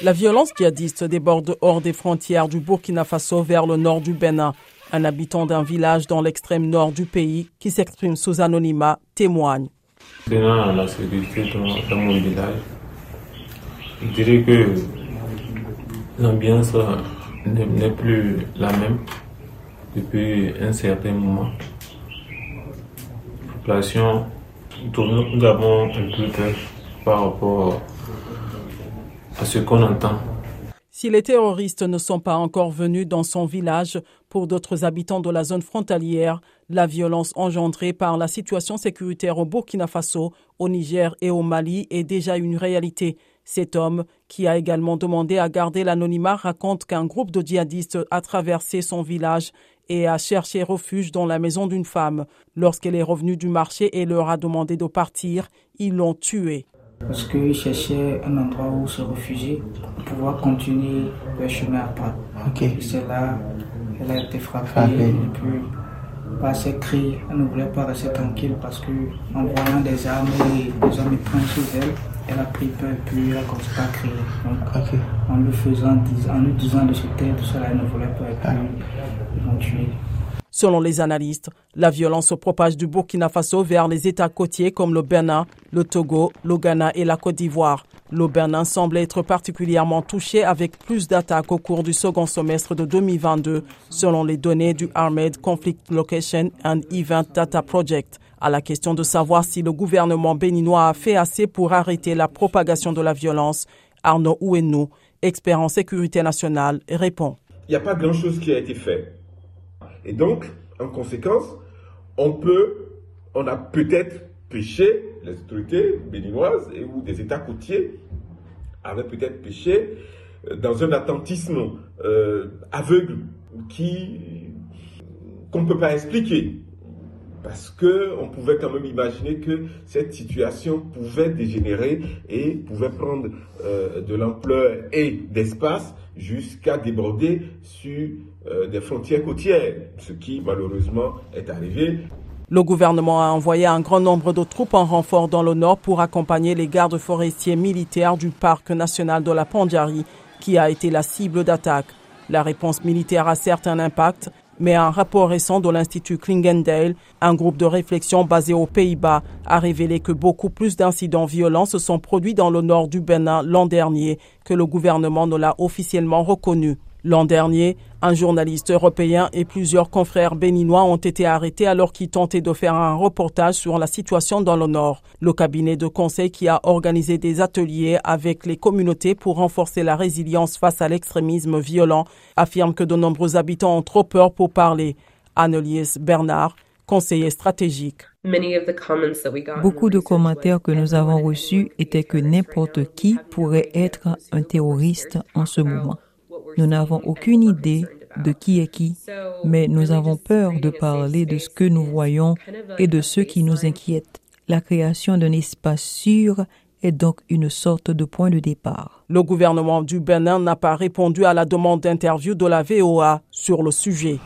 La violence djihadiste déborde hors des frontières du Burkina Faso vers le nord du Bénin. Un habitant d'un village dans l'extrême nord du pays qui s'exprime sous anonymat témoigne. Tenant la sécurité dans, mon village, je dirais que l'ambiance n'est plus la même depuis un certain moment. La population, nous avons un peu peur par rapport ce. Si les terroristes ne sont pas encore venus dans son village, pour d'autres habitants de la zone frontalière, la violence engendrée par la situation sécuritaire au Burkina Faso, au Niger et au Mali est déjà une réalité. Cet homme, qui a également demandé à garder l'anonymat, raconte qu'un groupe de djihadistes a traversé son village et a cherché refuge dans la maison d'une femme. Lorsqu'elle est revenue du marché et leur a demandé de partir, ils l'ont tuée parce qu'ils cherchaient un endroit où se réfugier pour pouvoir continuer leur chemin à pas. C'est là qu'elle a été frappée et puis par ses cris, elle ne voulait pas rester tranquille parce que en voyant des armes et des hommes prendre sur elle, elle a pris peur et puis elle a commencé à crier. Donc, en lui faisant, en lui disant de se taire, tout cela, elle ne voulait pas et puis ils l'ont tué. Selon les analystes, la violence se propage du Burkina Faso vers les États côtiers comme le Bénin, le Togo, le Ghana et la Côte d'Ivoire. Le Bénin semble être particulièrement touché avec plus d'attaques au cours du second semestre de 2022, selon les données du Armed Conflict Location and Event Data Project. À la question de savoir si le gouvernement béninois a fait assez pour arrêter la propagation de la violence, Arnaud Ouenou, expert en sécurité nationale, répond. Il n'y a pas grand-chose qui a été fait. Et donc, en conséquence, on peut, on a peut-être péché, les autorités béninoises et ou des États côtiers avaient peut-être péché euh, dans un attentisme euh, aveugle qu'on ne peut pas expliquer. Parce qu'on pouvait quand même imaginer que cette situation pouvait dégénérer et pouvait prendre euh, de l'ampleur et d'espace jusqu'à déborder sur euh, des frontières côtières, ce qui malheureusement est arrivé. Le gouvernement a envoyé un grand nombre de troupes en renfort dans le nord pour accompagner les gardes forestiers militaires du parc national de la Pandjari, qui a été la cible d'attaque. La réponse militaire a certes un impact, mais un rapport récent de l'Institut Klingendale, un groupe de réflexion basé aux Pays-Bas, a révélé que beaucoup plus d'incidents violents se sont produits dans le nord du Bénin l'an dernier que le gouvernement ne l'a officiellement reconnu. L'an dernier, un journaliste européen et plusieurs confrères béninois ont été arrêtés alors qu'ils tentaient de faire un reportage sur la situation dans le Nord. Le cabinet de conseil qui a organisé des ateliers avec les communautés pour renforcer la résilience face à l'extrémisme violent affirme que de nombreux habitants ont trop peur pour parler. Annelies Bernard, conseiller stratégique. Beaucoup de commentaires que nous avons reçus étaient que n'importe qui pourrait être un terroriste en ce moment. Nous n'avons aucune idée de qui est qui, mais nous avons peur de parler de ce que nous voyons et de ce qui nous inquiète. La création d'un espace sûr est donc une sorte de point de départ. Le gouvernement du Bénin n'a pas répondu à la demande d'interview de la VOA sur le sujet.